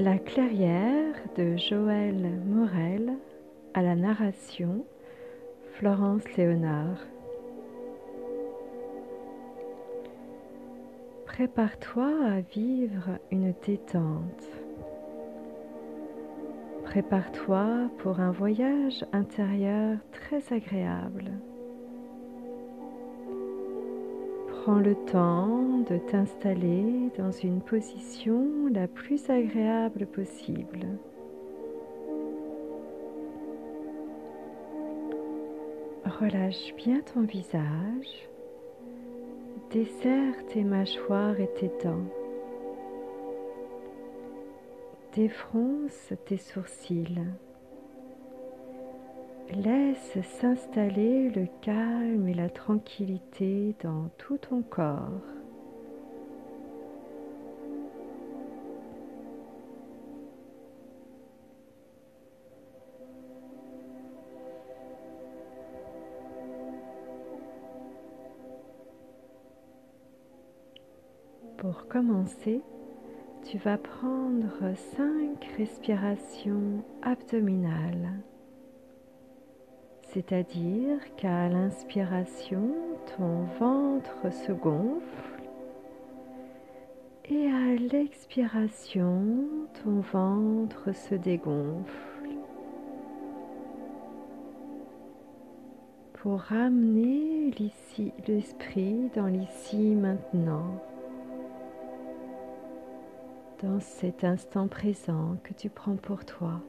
La clairière de Joël Morel à la narration Florence Léonard. Prépare-toi à vivre une détente. Prépare-toi pour un voyage intérieur très agréable. Prends le temps de t'installer dans une position la plus agréable possible. Relâche bien ton visage. Desserre tes mâchoires et tes dents. Défronce tes sourcils. Laisse s'installer le calme et la tranquillité dans tout ton corps. Pour commencer, tu vas prendre cinq respirations abdominales. C'est-à-dire qu'à l'inspiration, ton ventre se gonfle et à l'expiration, ton ventre se dégonfle. Pour ramener l'esprit dans l'ici maintenant dans cet instant présent que tu prends pour toi.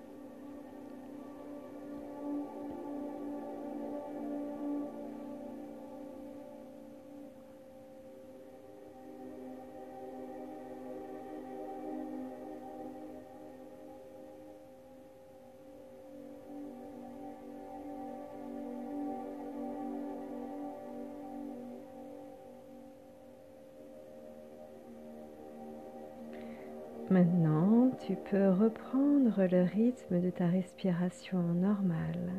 Reprendre le rythme de ta respiration normale.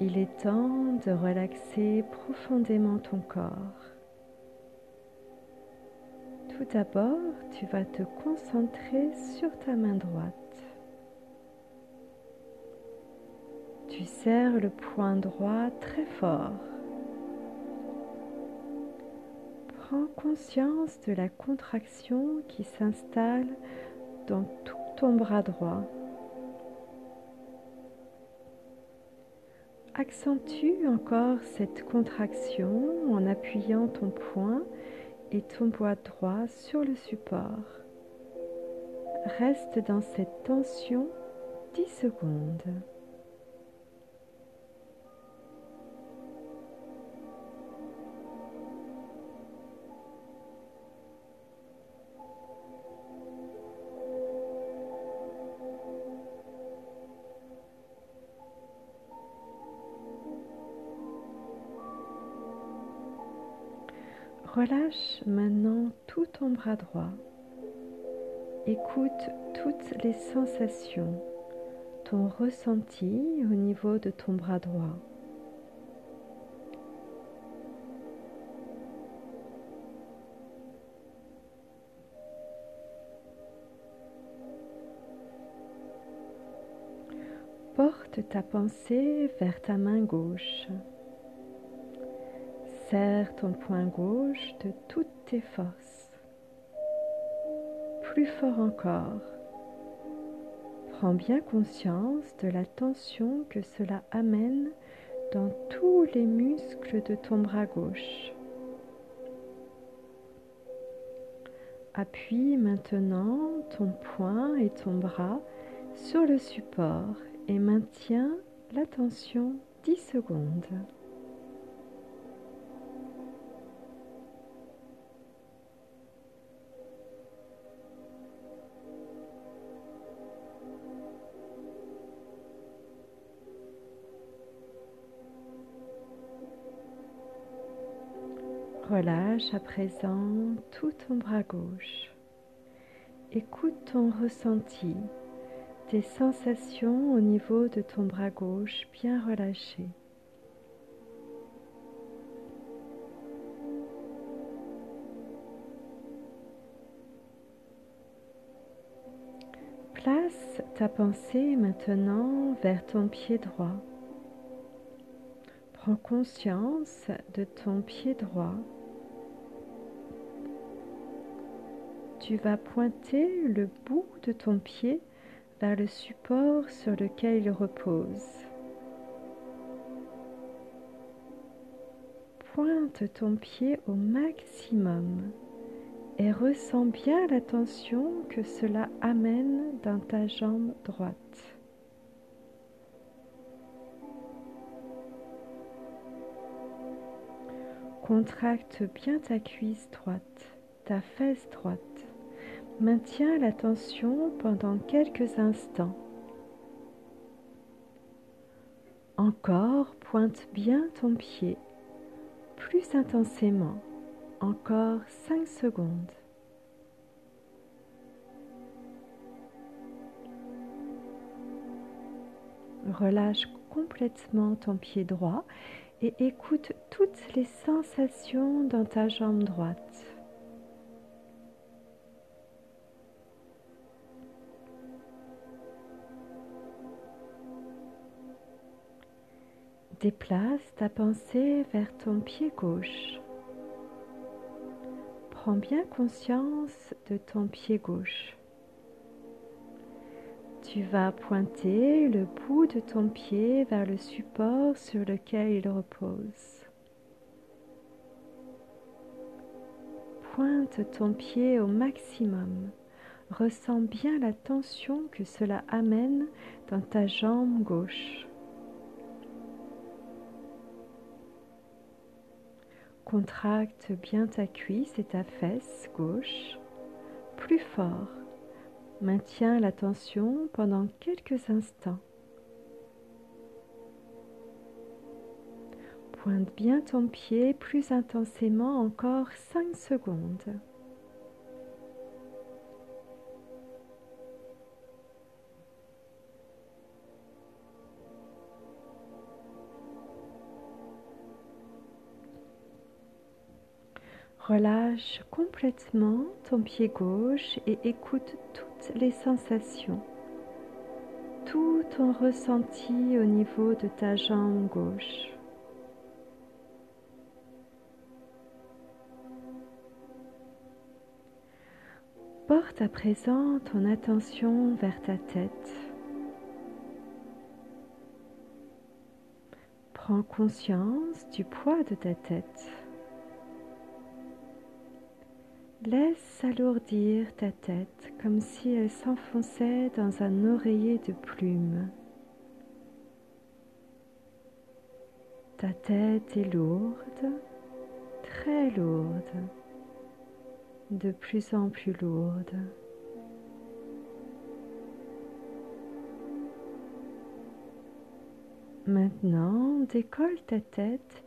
Il est temps de relaxer profondément ton corps. Tout d'abord, tu vas te concentrer sur ta main droite. Tu serres le poing droit très fort. Prends conscience de la contraction qui s'installe dans tout ton bras droit. Accentue encore cette contraction en appuyant ton poing et ton bois droit sur le support. Reste dans cette tension 10 secondes. Relâche maintenant tout ton bras droit. Écoute toutes les sensations, ton ressenti au niveau de ton bras droit. Porte ta pensée vers ta main gauche. Serre ton poing gauche de toutes tes forces. Plus fort encore. Prends bien conscience de la tension que cela amène dans tous les muscles de ton bras gauche. Appuie maintenant ton poing et ton bras sur le support et maintiens la tension 10 secondes. Relâche à présent tout ton bras gauche. Écoute ton ressenti, tes sensations au niveau de ton bras gauche bien relâché. Déplace ta pensée maintenant vers ton pied droit. Prends conscience de ton pied droit. Tu vas pointer le bout de ton pied vers le support sur lequel il repose. Pointe ton pied au maximum et ressens bien la tension que cela amène dans ta jambe droite. Contracte bien ta cuisse droite, ta fesse droite. Maintiens la tension pendant quelques instants. Encore, pointe bien ton pied plus intensément. Encore 5 secondes. Relâche complètement ton pied droit et écoute toutes les sensations dans ta jambe droite. Déplace ta pensée vers ton pied gauche. Prends bien conscience de ton pied gauche. Tu vas pointer le bout de ton pied vers le support sur lequel il repose. Pointe ton pied au maximum. Ressens bien la tension que cela amène dans ta jambe gauche. Contracte bien ta cuisse et ta fesse gauche plus fort. Maintiens la tension pendant quelques instants. Pointe bien ton pied plus intensément encore 5 secondes. Relâche complètement ton pied gauche et écoute toutes les sensations, tout ton ressenti au niveau de ta jambe gauche. Porte à présent ton attention vers ta tête. Prends conscience du poids de ta tête. Laisse s'alourdir ta tête comme si elle s'enfonçait dans un oreiller de plumes. Ta tête est lourde, très lourde, de plus en plus lourde. Maintenant, décolle ta tête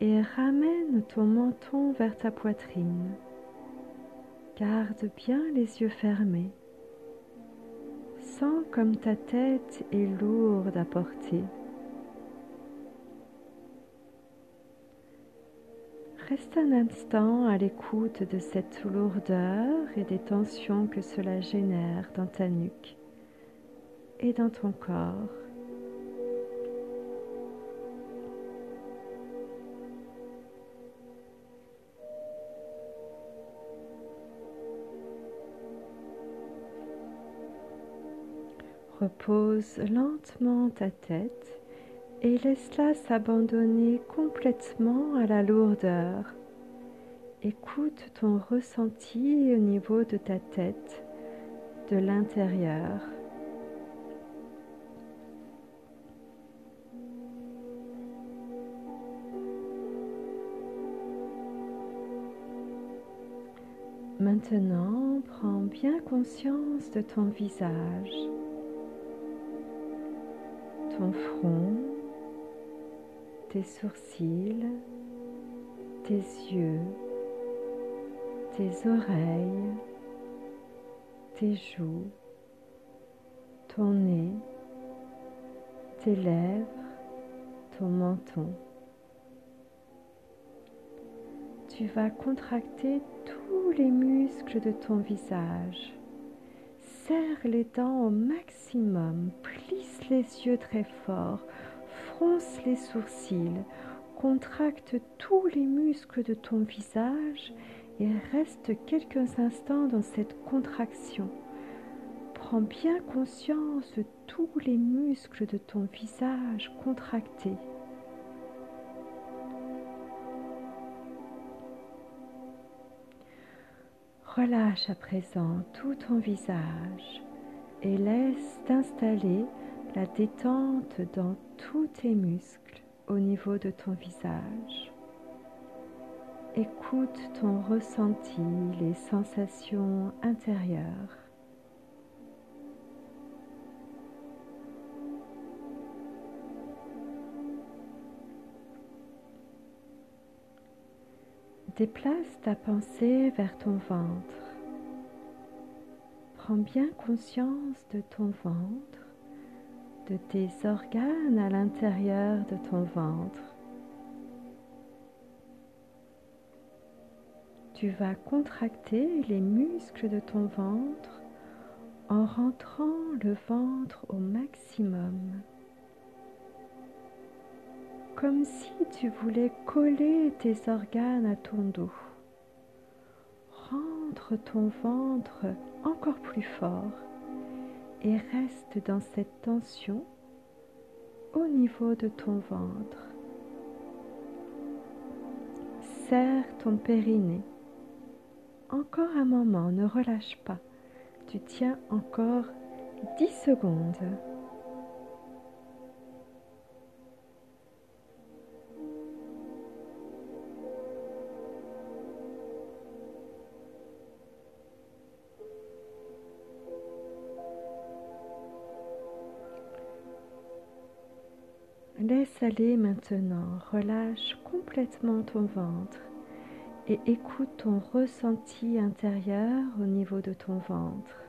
et ramène ton menton vers ta poitrine. Garde bien les yeux fermés. Sens comme ta tête est lourde à porter. Reste un instant à l'écoute de cette lourdeur et des tensions que cela génère dans ta nuque et dans ton corps. Repose lentement ta tête et laisse-la s'abandonner complètement à la lourdeur. Écoute ton ressenti au niveau de ta tête, de l'intérieur. Maintenant, prends bien conscience de ton visage ton front, tes sourcils, tes yeux, tes oreilles, tes joues, ton nez, tes lèvres, ton menton. Tu vas contracter tous les muscles de ton visage. serre les dents au maximum, les yeux très fort, fronce les sourcils, contracte tous les muscles de ton visage et reste quelques instants dans cette contraction. Prends bien conscience de tous les muscles de ton visage contractés. Relâche à présent tout ton visage et laisse t'installer la détente dans tous tes muscles au niveau de ton visage. Écoute ton ressenti, les sensations intérieures. Déplace ta pensée vers ton ventre. Prends bien conscience de ton ventre, de tes organes à l'intérieur de ton ventre. Tu vas contracter les muscles de ton ventre en rentrant le ventre au maximum comme si tu voulais coller tes organes à ton dos. Rentre ton ventre encore plus fort et reste dans cette tension au niveau de ton ventre. Serre ton périnée. Encore un moment, ne relâche pas. Tu tiens encore 10 secondes. Aller maintenant, relâche complètement ton ventre et écoute ton ressenti intérieur au niveau de ton ventre.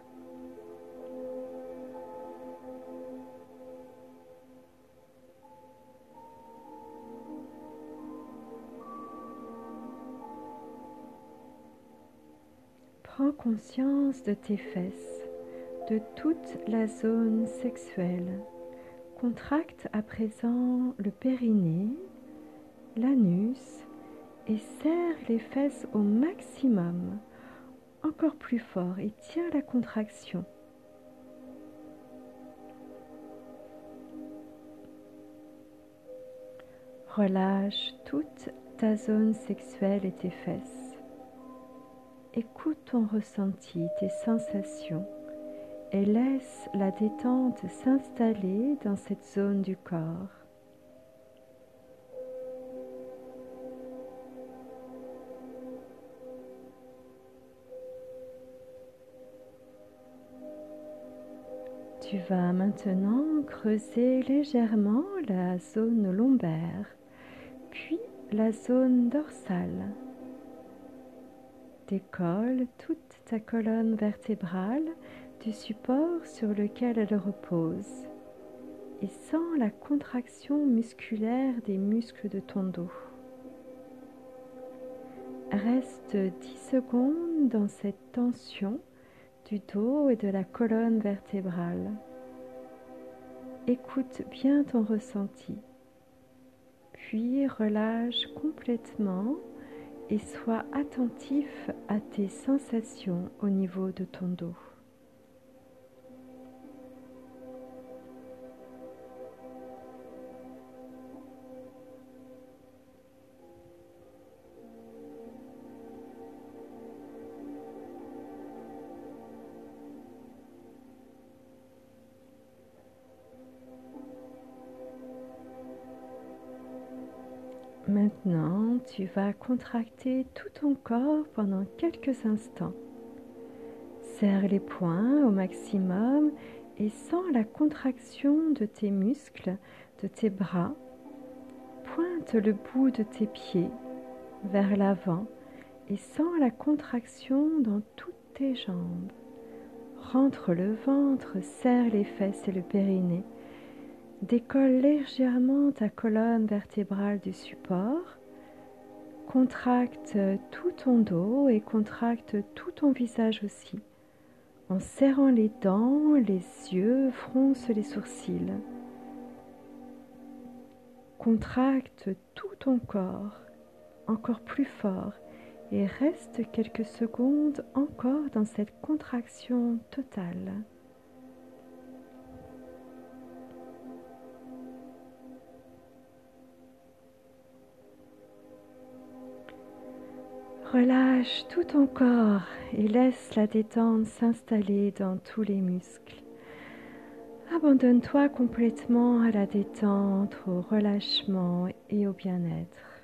Prends conscience de tes fesses, de toute la zone sexuelle Contracte à présent le périnée, l'anus et serre les fesses au maximum, encore plus fort et tiens la contraction. Relâche toute ta zone sexuelle et tes fesses. Écoute ton ressenti, tes sensations et laisse la détente s'installer dans cette zone du corps. Tu vas maintenant creuser légèrement la zone lombaire, puis la zone dorsale. Décolle toute ta colonne vertébrale du support sur lequel elle repose et sens la contraction musculaire des muscles de ton dos. Reste 10 secondes dans cette tension du dos et de la colonne vertébrale. Écoute bien ton ressenti, puis relâche complètement et sois attentif à tes sensations au niveau de ton dos. Vas contracter tout ton corps pendant quelques instants. Serre les poings au maximum et sens la contraction de tes muscles, de tes bras. Pointe le bout de tes pieds vers l'avant et sens la contraction dans toutes tes jambes. Rentre le ventre, serre les fesses et le périnée Décolle légèrement ta colonne vertébrale du support. Contracte tout ton dos et contracte tout ton visage aussi. En serrant les dents, les yeux, fronce les sourcils. Contracte tout ton corps encore plus fort et reste quelques secondes encore dans cette contraction totale. Relâche tout ton corps et laisse la détente s'installer dans tous les muscles. Abandonne-toi complètement à la détente, au relâchement et au bien-être.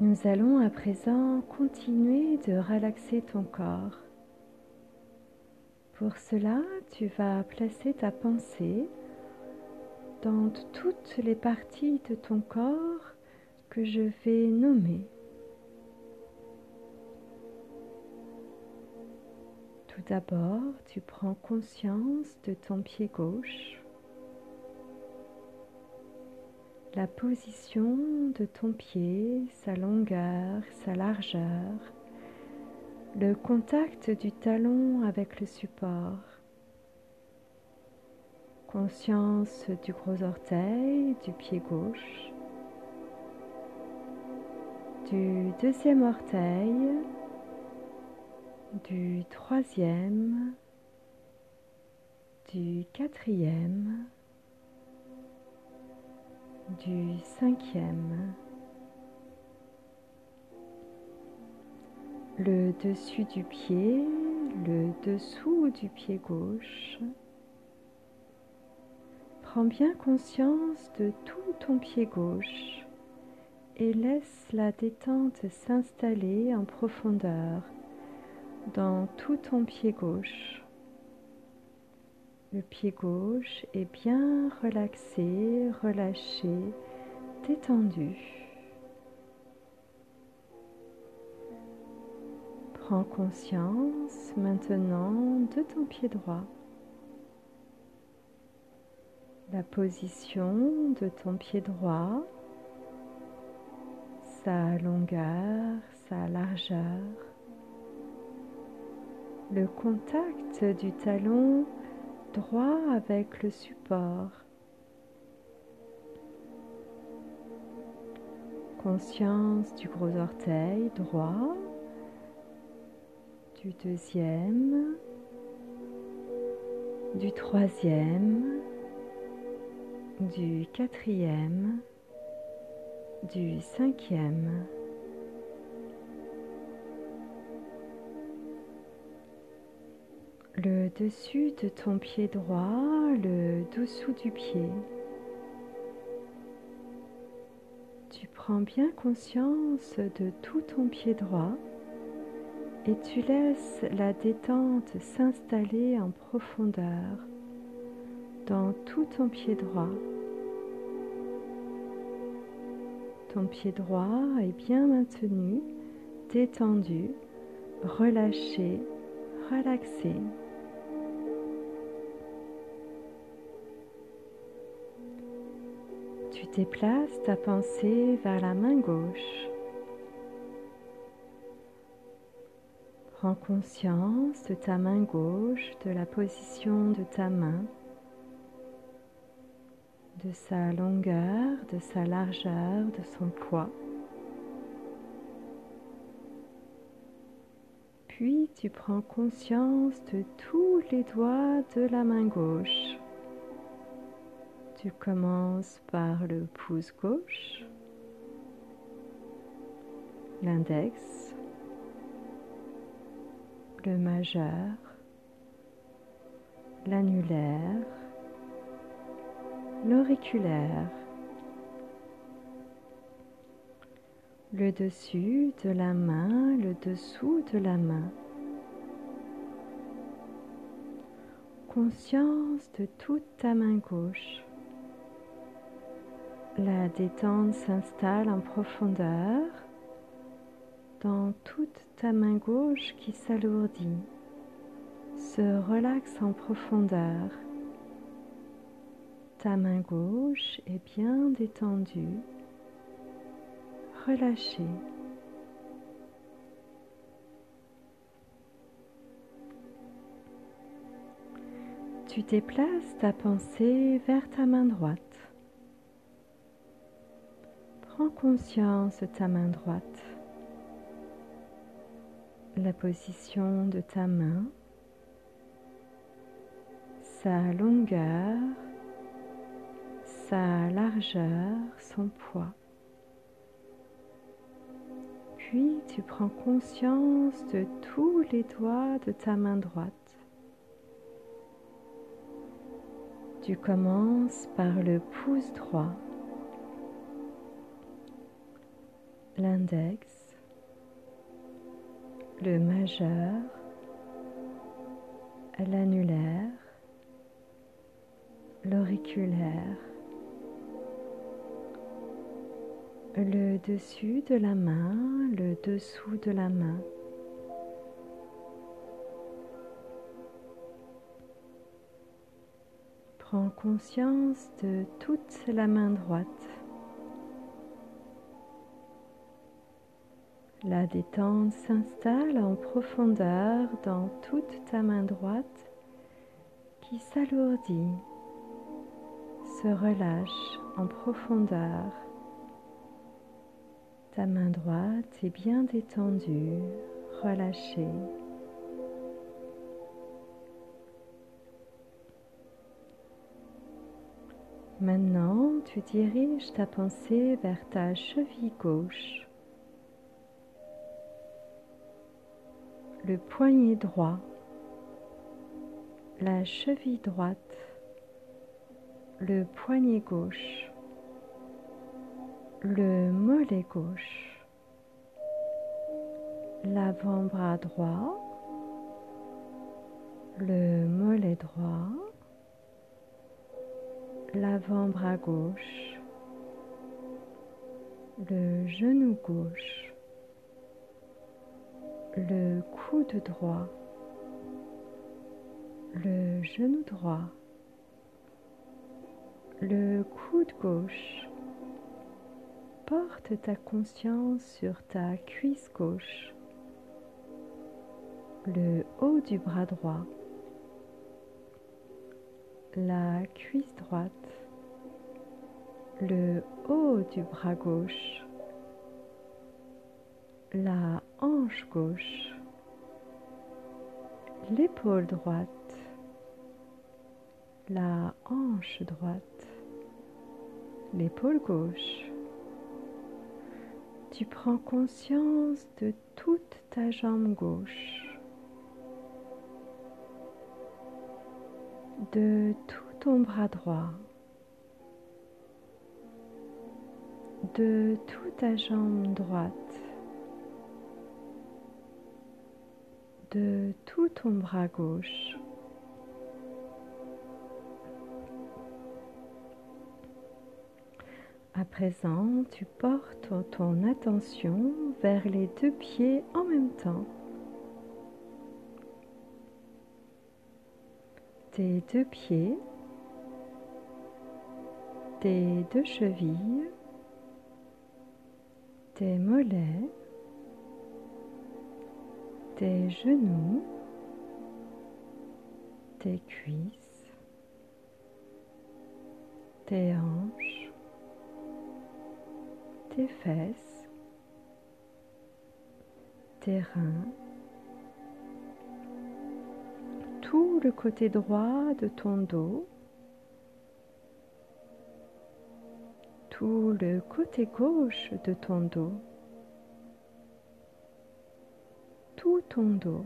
Nous allons à présent continuer de relaxer ton corps. Pour cela, tu vas placer ta pensée dans toutes les parties de ton corps que je vais nommer. Tout d'abord, tu prends conscience de ton pied gauche, la position de ton pied, sa longueur, sa largeur, le contact du talon avec le support. Conscience du gros orteil, du pied gauche, du deuxième orteil, du troisième, du quatrième, du cinquième. Le dessus du pied, le dessous du pied gauche. Prends bien conscience de tout ton pied gauche et laisse la détente s'installer en profondeur dans tout ton pied gauche. Le pied gauche est bien relaxé, relâché, détendu. Prends conscience maintenant de ton pied droit, la position de ton pied droit, sa longueur, sa largeur, le contact du talon droit avec le support. Conscience du gros orteil droit du deuxième, du troisième, du quatrième, du cinquième. Le dessus de ton pied droit, le dessous du pied. Tu prends bien conscience de tout ton pied droit et tu laisses la détente s'installer en profondeur dans tout ton pied droit. Ton pied droit est bien maintenu, détendu, relâché, relaxé. Tu déplaces ta pensée vers la main gauche. Prends conscience de ta main gauche, de la position de ta main, de sa longueur, de sa largeur, de son poids. Puis tu prends conscience de tous les doigts de la main gauche. Tu commences par le pouce gauche, l'index, le majeur, l'annulaire, l'auriculaire, le dessus de la main, le dessous de la main. Conscience de toute ta main gauche. La détente s'installe en profondeur toute ta main gauche qui s'alourdit, se relaxe en profondeur. Ta main gauche est bien détendue, relâchée. Tu déplaces ta pensée vers ta main droite. Prends conscience de ta main droite, la position de ta main, sa longueur, sa largeur, son poids. Puis tu prends conscience de tous les doigts de ta main droite. Tu commences par le pouce droit, l'index, le majeur, l'annulaire, l'auriculaire, le dessus de la main, le dessous de la main. Prends conscience de toute la main droite. La détente s'installe en profondeur dans toute ta main droite qui s'alourdit, se relâche en profondeur. Ta main droite est bien détendue, relâchée. Maintenant, tu diriges ta pensée vers ta cheville gauche, le poignet droit, la cheville droite, le poignet gauche, le mollet gauche, l'avant-bras droit, le mollet droit, l'avant-bras gauche, le genou gauche, le coude droit, le genou droit, le coude gauche. Porte ta conscience sur ta cuisse gauche, le haut du bras droit, la cuisse droite, le haut du bras gauche, la hanche gauche, l'épaule droite, la hanche droite, l'épaule gauche. Tu prends conscience de toute ta jambe gauche. de tout ton bras droit, de toute ta jambe droite, de tout ton bras gauche. À présent, tu portes ton attention vers les deux pieds en même temps. tes deux pieds, tes deux chevilles, tes mollets, tes genoux, tes cuisses, tes hanches, tes fesses, tes reins, tout le côté droit de ton dos, tout le côté gauche de ton dos, ton dos,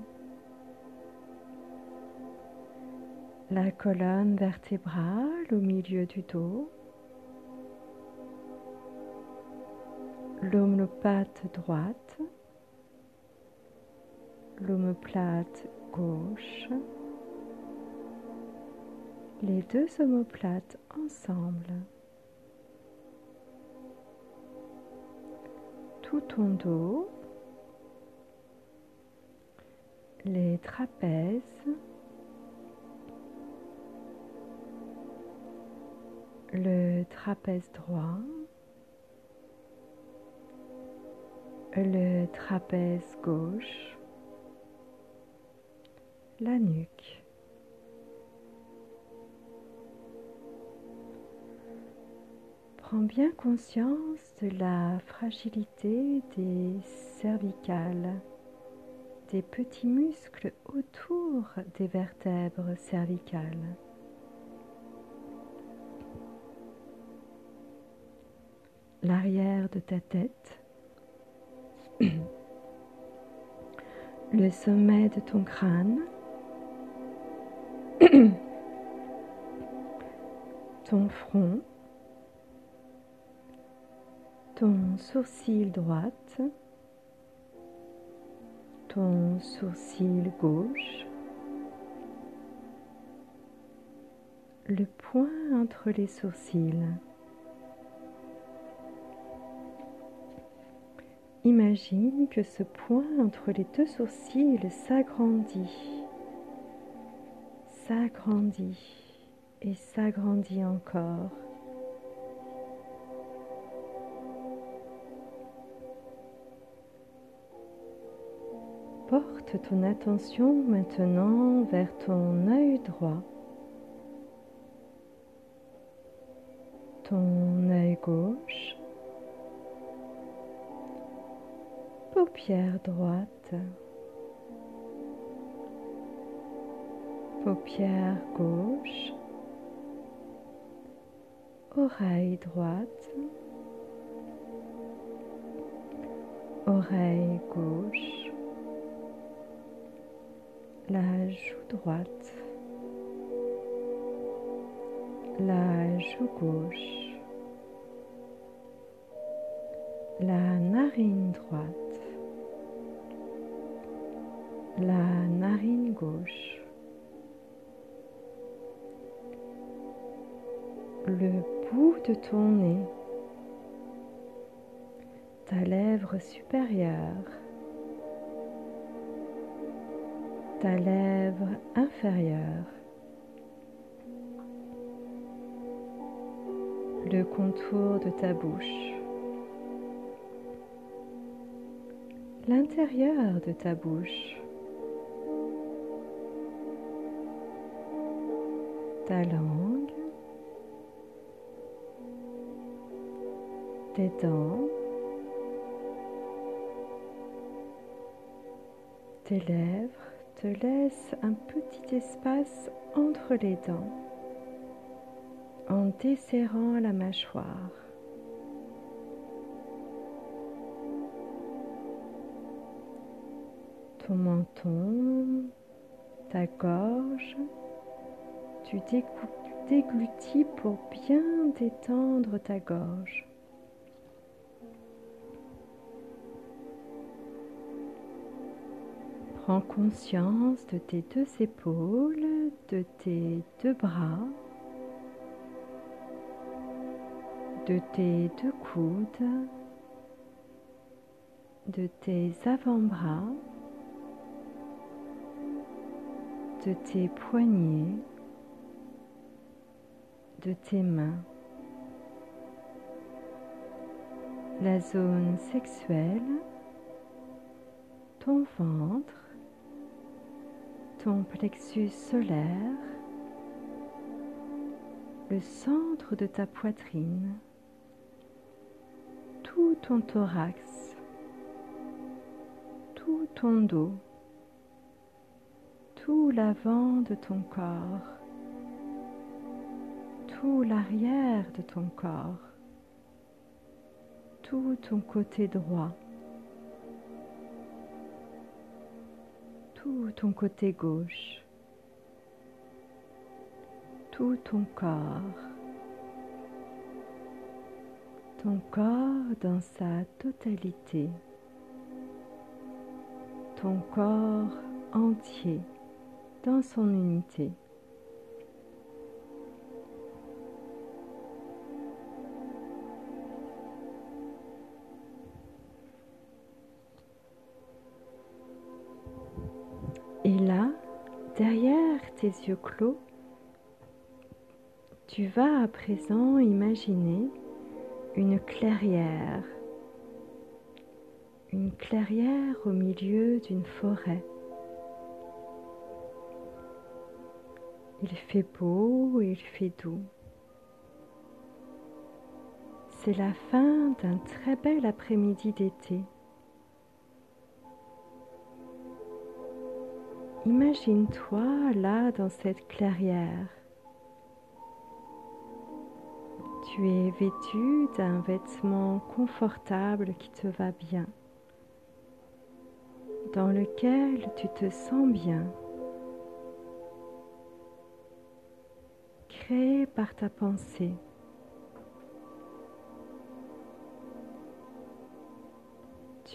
la colonne vertébrale au milieu du dos, l'omoplate droite, l'omoplate gauche, les deux omoplates ensemble. Tout ton dos, les trapèzes, le trapèze droit, le trapèze gauche, la nuque. Prends bien conscience de la fragilité des cervicales, des petits muscles autour des vertèbres cervicales. L'arrière de ta tête. Le sommet de ton crâne, ton front, ton sourcil droite, ton sourcil gauche, le point entre les sourcils. Imagine que ce point entre les deux sourcils s'agrandit, s'agrandit et s'agrandit encore. Ton attention maintenant vers ton œil droit, ton œil gauche, paupière droite, paupière gauche, oreille droite, oreille gauche, la joue droite, la joue gauche, la narine droite, la narine gauche, le bout de ton nez, ta lèvre supérieure, ta lèvre inférieure, le contour de ta bouche, l'intérieur de ta bouche. ta langue, tes dents, tes lèvres te laissent un petit espace entre les dents en desserrant la mâchoire. Ton menton, ta gorge, tu déglutis pour bien détendre ta gorge. Prends conscience de tes deux épaules, de tes deux bras, de tes deux coudes, de tes avant-bras, de tes poignets, de tes mains. La zone sexuelle, ton ventre, ton plexus solaire, le centre de ta poitrine, tout ton thorax, tout ton dos, tout l'avant de ton corps tout l'arrière de ton corps, tout ton côté droit, ton côté gauche, tout ton corps, ton corps dans sa totalité, ton corps entier dans son unité. Tes yeux clos, Tu vas à présent imaginer une clairière, une clairière au milieu d'une forêt. Il fait beau et il fait doux. C'est la fin d'un très bel après-midi d'été. Imagine-toi là dans cette clairière. Tu es vêtu d'un vêtement confortable qui te va bien, dans lequel tu te sens bien, créé par ta pensée.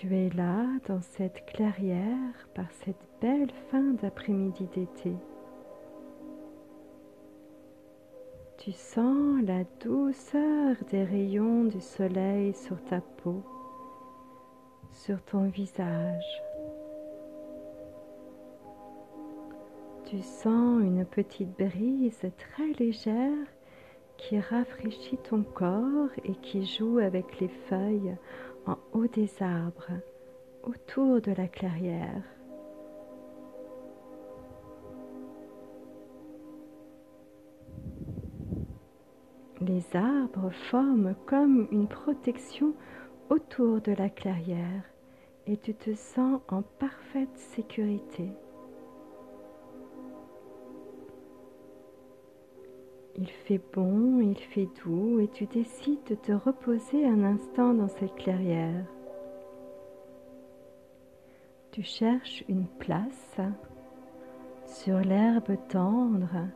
Tu es là dans cette clairière par cette belle fin d'après-midi d'été. Tu sens la douceur des rayons du soleil sur ta peau, sur ton visage. Tu sens une petite brise très légère qui rafraîchit ton corps et qui joue avec les feuilles en haut des arbres, autour de la clairière. Les arbres forment comme une protection autour de la clairière et tu te sens en parfaite sécurité. Il fait bon, il fait doux et tu décides de te reposer un instant dans cette clairière. Tu cherches une place sur l'herbe tendre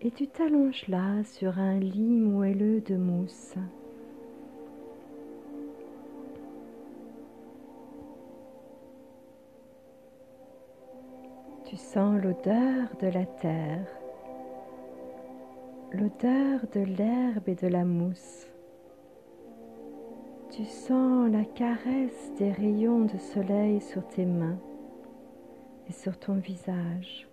et tu t'allonges là sur un lit moelleux de mousse. Tu sens l'odeur de la terre l'odeur de l'herbe et de la mousse. Tu sens la caresse des rayons de soleil sur tes mains et sur ton visage.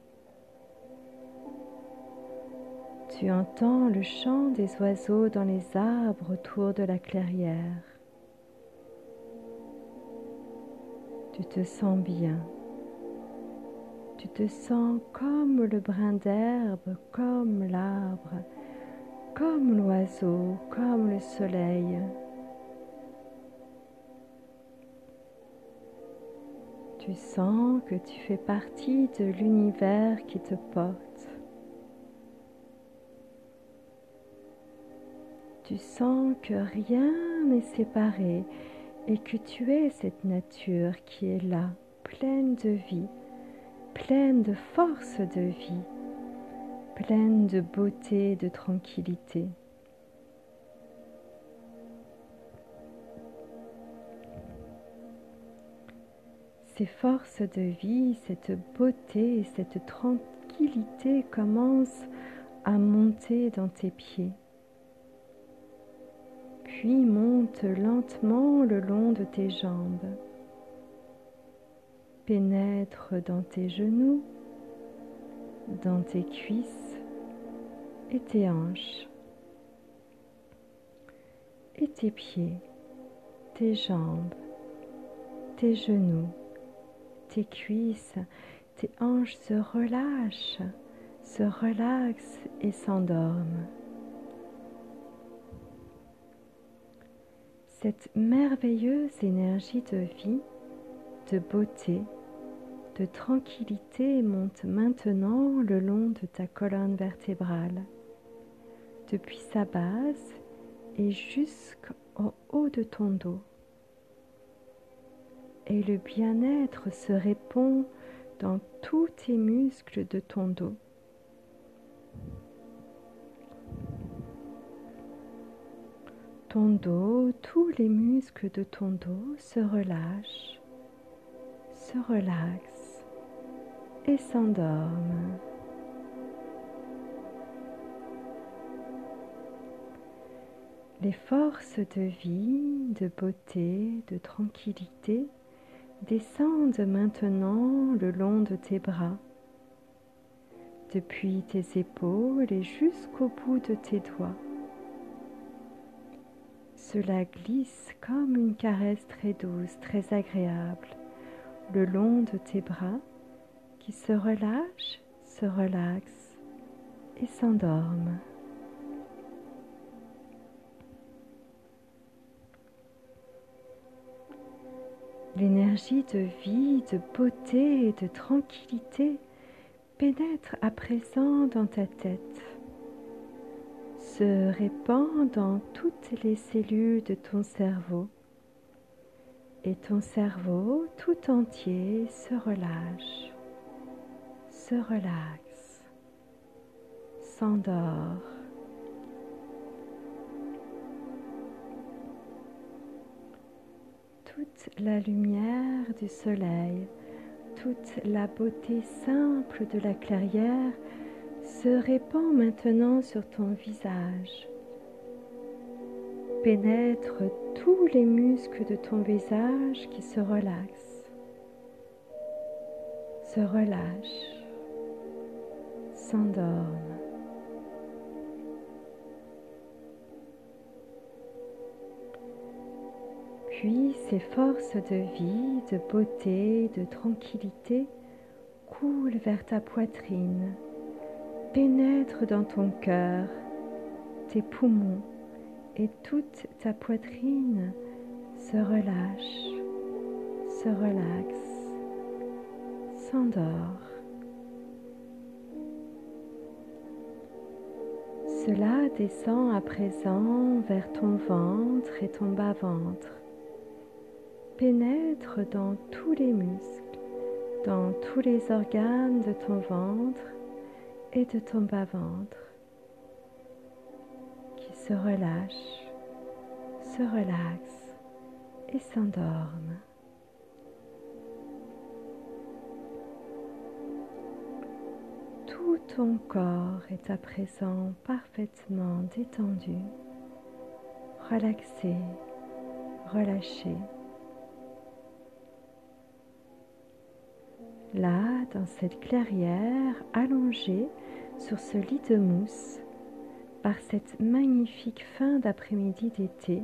Tu entends le chant des oiseaux dans les arbres autour de la clairière. Tu te sens bien. Tu te sens comme le brin d'herbe, comme l'arbre, comme l'oiseau, comme le soleil. Tu sens que tu fais partie de l'univers qui te porte. Tu sens que rien n'est séparé et que tu es cette nature qui est là, pleine de vie pleine de force de vie, pleine de beauté, de tranquillité. Ces forces de vie, cette beauté, cette tranquillité commencent à monter dans tes pieds, puis montent lentement le long de tes jambes pénètre dans tes genoux, dans tes cuisses et tes hanches, et tes pieds, tes jambes, tes genoux, tes cuisses, tes hanches se relâchent, se relaxent et s'endorment. Cette merveilleuse énergie de vie, de beauté, tranquillité monte maintenant le long de ta colonne vertébrale, depuis sa base et jusqu'au haut de ton dos. Et le bien-être se répand dans tous tes muscles de ton dos. Ton dos, tous les muscles de ton dos se relâchent, se relaxent et s'endorment. Les forces de vie, de beauté, de tranquillité descendent maintenant le long de tes bras, depuis tes épaules et jusqu'au bout de tes doigts. Cela glisse comme une caresse très douce, très agréable, le long de tes bras se relâchent, se relaxent et s'endorment. L'énergie de vie, de beauté et de tranquillité pénètre à présent dans ta tête, se répand dans toutes les cellules de ton cerveau et ton cerveau tout entier se relâche, se relaxe, s'endort. toute la lumière du soleil, toute la beauté simple de la clairière se répand maintenant sur ton visage, pénètre tous les muscles de ton visage qui se relaxent, se relâchent, s'endorment. Puis ces forces de vie, de beauté, de tranquillité coulent vers ta poitrine, pénètrent dans ton cœur, tes poumons et toute ta poitrine se relâche, se relaxe, s'endort. Cela descend à présent vers ton ventre et ton bas-ventre pénètre dans tous les muscles, dans tous les organes de ton ventre et de ton bas-ventre qui se relâchent, se relaxent et s'endorment. Tout ton corps est à présent parfaitement détendu, relaxé, relâché. Là, dans cette clairière allongée sur ce lit de mousse, par cette magnifique fin d'après-midi d'été,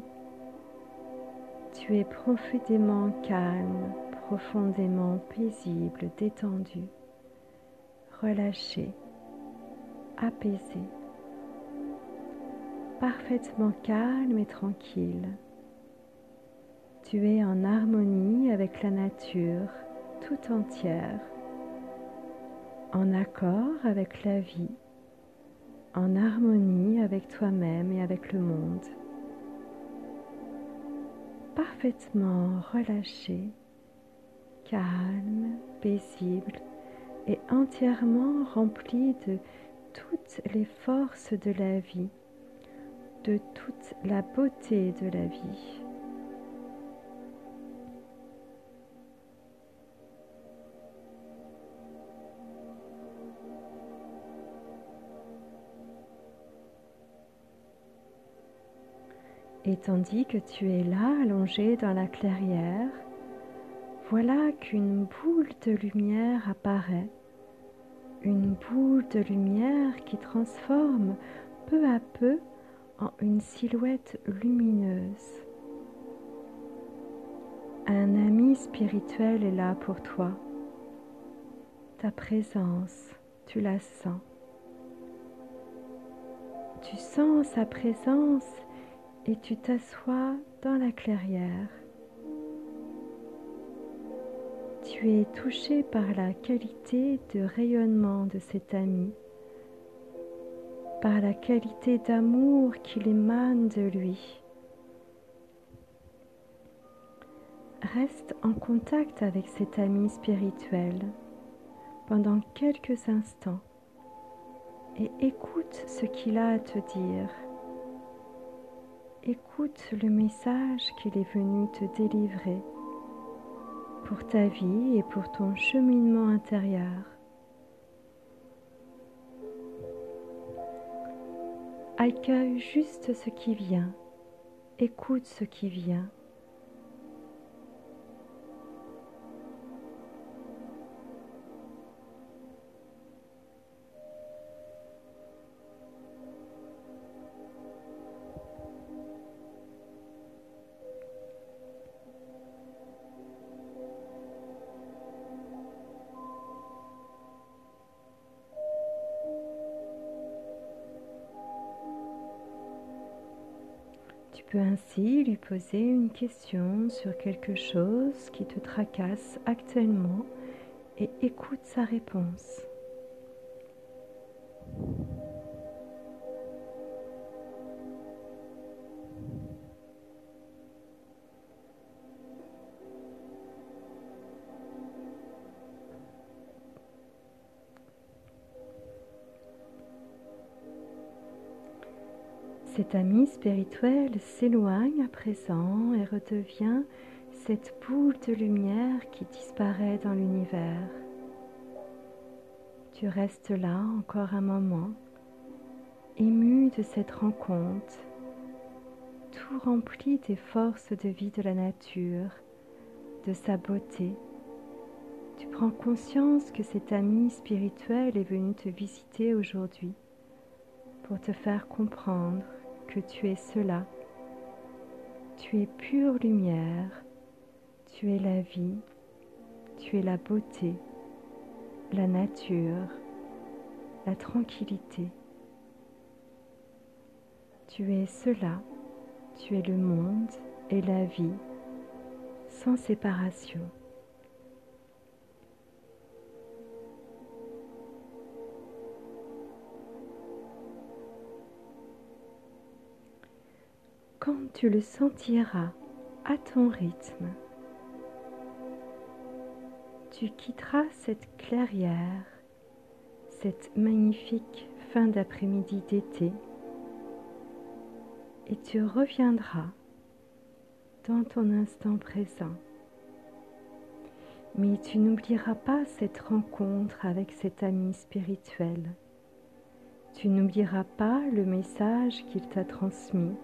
tu es profondément calme, profondément paisible, détendu, relâché, apaisé, parfaitement calme et tranquille. Tu es en harmonie avec la nature tout entière, en accord avec la vie, en harmonie avec toi-même et avec le monde, parfaitement relâché, calme, paisible et entièrement rempli de toutes les forces de la vie, de toute la beauté de la vie. Et tandis que tu es là, allongé dans la clairière, voilà qu'une boule de lumière apparaît, une boule de lumière qui transforme peu à peu en une silhouette lumineuse. Un ami spirituel est là pour toi. Ta présence, tu la sens. Tu sens sa présence et tu t'assois dans la clairière. Tu es touché par la qualité de rayonnement de cet ami, par la qualité d'amour qu'il émane de lui. Reste en contact avec cet ami spirituel pendant quelques instants et écoute ce qu'il a à te dire. Écoute le message qu'il est venu te délivrer pour ta vie et pour ton cheminement intérieur. Accueille juste ce qui vient, écoute ce qui vient. Poser une question sur quelque chose qui te tracasse actuellement et écoute sa réponse. Cet ami spirituel s'éloigne à présent et redevient cette boule de lumière qui disparaît dans l'univers. Tu restes là encore un moment, ému de cette rencontre, tout rempli des forces de vie de la nature, de sa beauté. Tu prends conscience que cet ami spirituel est venu te visiter aujourd'hui pour te faire comprendre tu es cela. Tu es pure lumière, tu es la vie, tu es la beauté, la nature, la tranquillité. Tu es cela, tu es le monde et la vie, sans séparation. Quand tu le sentiras à ton rythme, tu quitteras cette clairière, cette magnifique fin d'après-midi d'été, et tu reviendras dans ton instant présent. Mais tu n'oublieras pas cette rencontre avec cet ami spirituel. Tu n'oublieras pas le message qu'il t'a transmis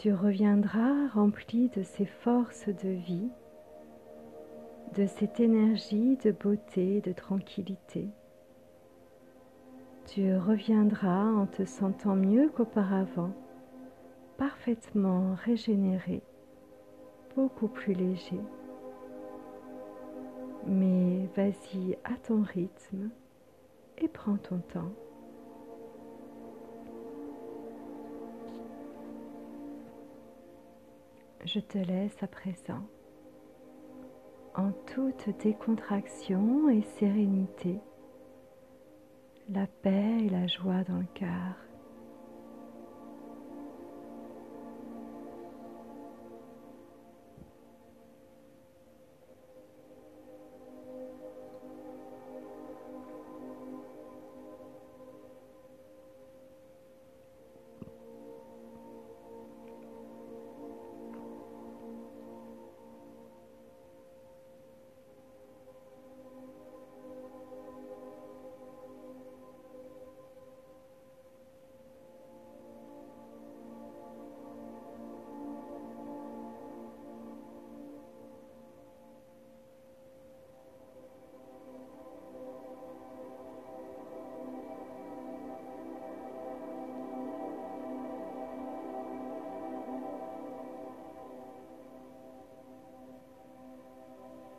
tu reviendras rempli de ces forces de vie, de cette énergie de beauté, de tranquillité. Tu reviendras en te sentant mieux qu'auparavant, parfaitement régénéré, beaucoup plus léger. Mais vas-y à ton rythme et prends ton temps. Je te laisse à présent en toute décontraction et sérénité, la paix et la joie dans le cœur.